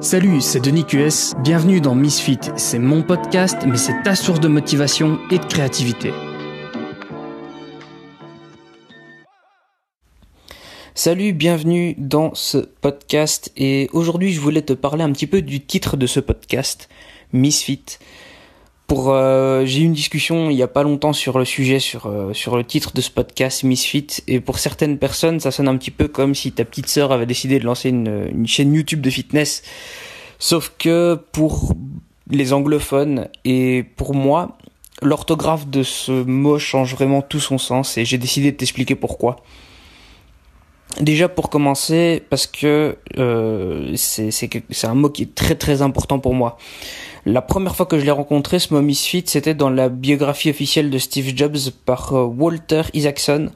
Salut, c'est Denis QS, bienvenue dans Misfit, c'est mon podcast, mais c'est ta source de motivation et de créativité. Salut, bienvenue dans ce podcast et aujourd'hui je voulais te parler un petit peu du titre de ce podcast, Misfit. Pour euh, j'ai eu une discussion il y a pas longtemps sur le sujet sur euh, sur le titre de ce podcast Misfit et pour certaines personnes ça sonne un petit peu comme si ta petite sœur avait décidé de lancer une, une chaîne YouTube de fitness sauf que pour les anglophones et pour moi l'orthographe de ce mot change vraiment tout son sens et j'ai décidé de t'expliquer pourquoi. Déjà pour commencer, parce que euh, c'est un mot qui est très très important pour moi. La première fois que je l'ai rencontré, ce mot misfit, c'était dans la biographie officielle de Steve Jobs par euh, Walter Isaacson.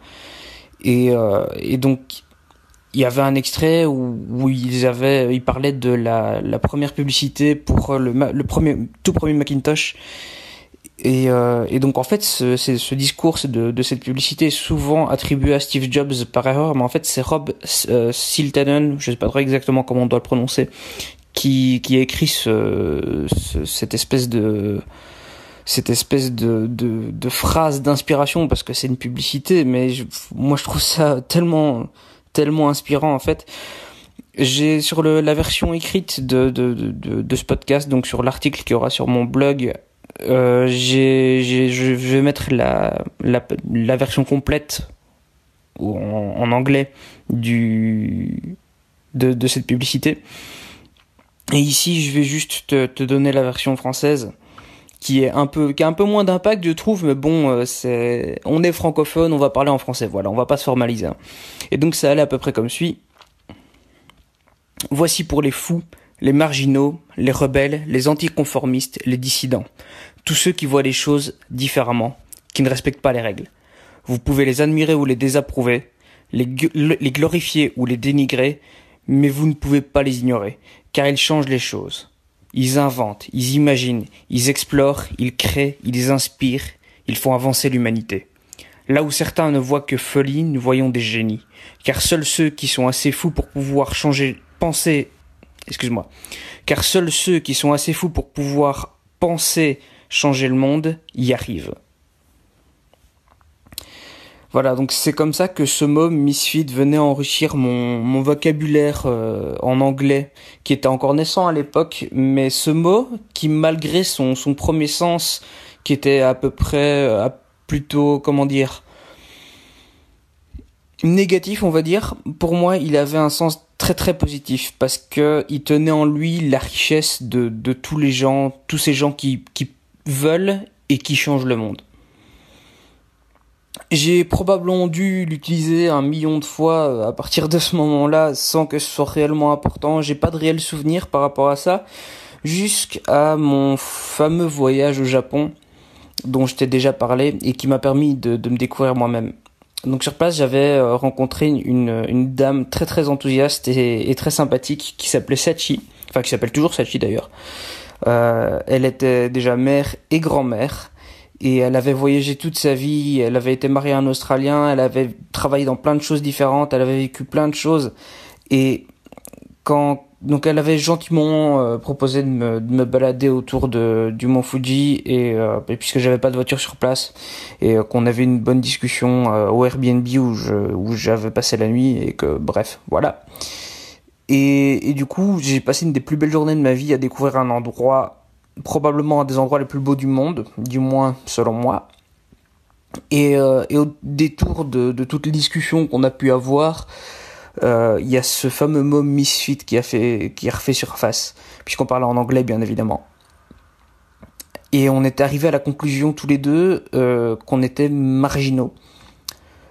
Et, euh, et donc il y avait un extrait où, où ils avaient, ils parlaient de la, la première publicité pour le, le premier, tout premier Macintosh et, euh, et, donc en fait, ce, ce discours de, de, cette publicité est souvent attribué à Steve Jobs par erreur, mais en fait c'est Rob euh, Siltanen, je sais pas trop exactement comment on doit le prononcer, qui, qui a écrit ce, ce, cette espèce de cette espèce de, de, de phrase d'inspiration parce que c'est une publicité, mais je, moi je trouve ça tellement tellement inspirant en fait. J'ai sur le, la version écrite de, de, de, de ce podcast, donc sur l'article qui aura sur mon blog, euh, je vais mettre la, version complète en, anglais de, cette publicité. Et ici, je vais juste te, donner la version française qui est un peu qui a un peu moins d'impact je trouve mais bon euh, on est francophone on va parler en français voilà on va pas se formaliser hein. et donc ça allait à peu près comme suit voici pour les fous les marginaux, les rebelles, les anticonformistes, les dissidents, tous ceux qui voient les choses différemment, qui ne respectent pas les règles. Vous pouvez les admirer ou les désapprouver, les, glorifier ou les dénigrer, mais vous ne pouvez pas les ignorer, car ils changent les choses. Ils inventent, ils imaginent, ils explorent, ils créent, ils inspirent, ils font avancer l'humanité. Là où certains ne voient que folie, nous voyons des génies, car seuls ceux qui sont assez fous pour pouvoir changer, penser excuse-moi, car seuls ceux qui sont assez fous pour pouvoir penser changer le monde y arrivent. Voilà, donc c'est comme ça que ce mot misfit venait enrichir mon, vocabulaire euh, en anglais, qui était encore naissant à l'époque, mais ce mot, qui malgré son, premier sens, qui était à peu près, euh, plutôt, comment dire, négatif, on va dire, pour moi, il avait un sens très très positif parce que il tenait en lui la richesse de, tous les gens, tous ces gens qui veulent et qui changent le monde. J'ai probablement dû l'utiliser un million de fois euh, à partir de ce moment-là sans que ce soit réellement important. J'ai pas de réel souvenir par rapport à ça jusqu'à mon fameux voyage au Japon dont je t'ai déjà parlé et qui m'a permis de, de me découvrir moi-même. Donc sur place, j'avais euh, rencontré une, une, dame très très enthousiaste et, et très sympathique qui s'appelait Sachi, enfin qui s'appelle toujours Sachi d'ailleurs. Euh, elle était déjà mère et grand-mère et elle avait voyagé toute sa vie. Elle avait été mariée à un Australien. Elle avait travaillé dans plein de choses différentes. Elle avait vécu plein de choses et quand donc elle avait gentiment euh, proposé de me, de me, balader autour de, du mont Fuji et, euh, puisque j'avais pas de voiture sur place et euh, qu'on avait une bonne discussion au Airbnb où je où j'avais passé la nuit et que bref voilà et, du coup j'ai passé une des plus belles journées de ma vie à découvrir un endroit probablement un des endroits les plus beaux du monde du moins selon moi et, et au détour de, toutes les discussions qu'on a pu avoir euh, il y a ce fameux mot misfit qui a fait, qui a refait surface, puisqu'on parle en anglais bien évidemment. Et on est arrivé à la conclusion tous les deux euh, qu'on était marginaux,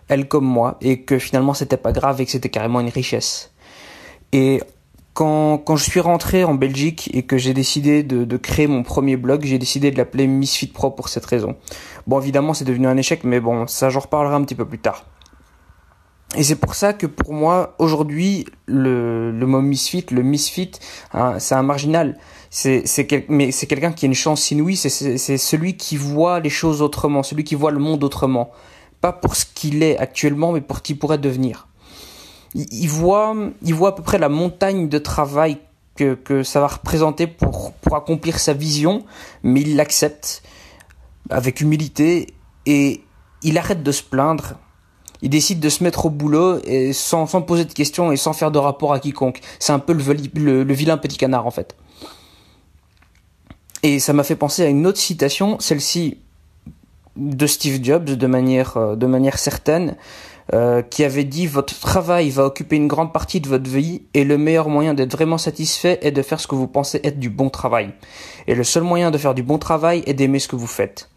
elle comme moi, et que finalement c'était pas grave et que c'était carrément une richesse. Et quand, quand je suis rentré en Belgique et que j'ai décidé de, de, créer mon premier blog, j'ai décidé de l'appeler Misfit Pro pour cette raison. Bon, évidemment, c'est devenu un échec, mais bon, ça j'en reparlerai un petit peu plus tard. Et c'est pour ça que pour moi, aujourd'hui, le, le mot misfit, le misfit, hein, c'est un marginal. C'est, quel, mais c'est quelqu'un qui a une chance inouïe, c'est celui qui voit les choses autrement, celui qui voit le monde autrement. Pas pour ce qu'il est actuellement, mais pour ce qu'il pourrait devenir. Il, voit, il voit à peu près la montagne de travail que, que ça va représenter pour, pour accomplir sa vision, mais il l'accepte avec humilité et il arrête de se plaindre. Il décide de se mettre au boulot et sans, sans poser de questions et sans faire de rapport à quiconque. C'est un peu le vilain petit canard en fait. Et ça m'a fait penser à une autre citation, celle-ci de Steve Jobs de manière, euh, de manière certaine, euh, qui avait dit votre travail va occuper une grande partie de votre vie et le meilleur moyen d'être vraiment satisfait est de faire ce que vous pensez être du bon travail. Et le seul moyen de faire du bon travail est d'aimer ce que vous faites.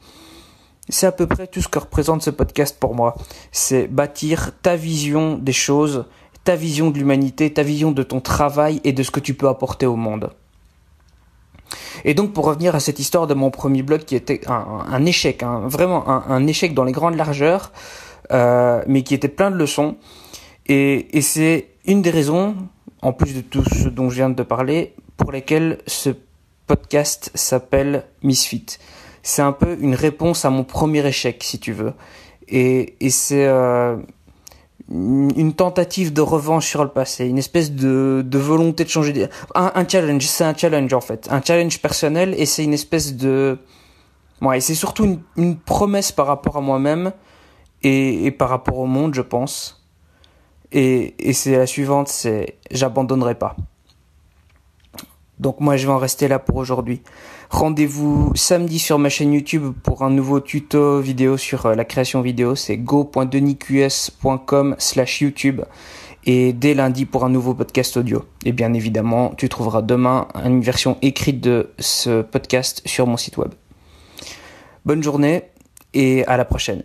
C'est à peu près tout ce que représente ce podcast pour moi. C'est bâtir ta vision des choses, ta vision de l'humanité, ta vision de ton travail et de ce que tu peux apporter au monde. Et donc pour revenir à cette histoire de mon premier blog qui était un, échec, hein, vraiment un, échec dans les grandes largeurs, euh, mais qui était plein de leçons. Et, et c'est une des raisons, en plus de tout ce dont je viens de parler, pour lesquelles ce podcast s'appelle Misfit. C'est un peu une réponse à mon premier échec, si tu veux. Et, et c'est... Euh, une tentative de revanche sur le passé, une espèce de, de volonté de changer. Un, challenge, c'est un challenge en fait, un challenge personnel et c'est une espèce de. Ouais, c'est surtout une, promesse par rapport à moi-même et, par rapport au monde, je pense. Et, et c'est la suivante, c'est j'abandonnerai pas. Donc moi je vais en rester là pour aujourd'hui. Rendez-vous samedi sur ma chaîne YouTube pour un nouveau tuto vidéo sur euh, la création vidéo. C'est go.denisqs.com slash YouTube. Et dès lundi pour un nouveau podcast audio. Et bien évidemment, tu trouveras demain une version écrite de ce podcast sur mon site web. Bonne journée et à la prochaine.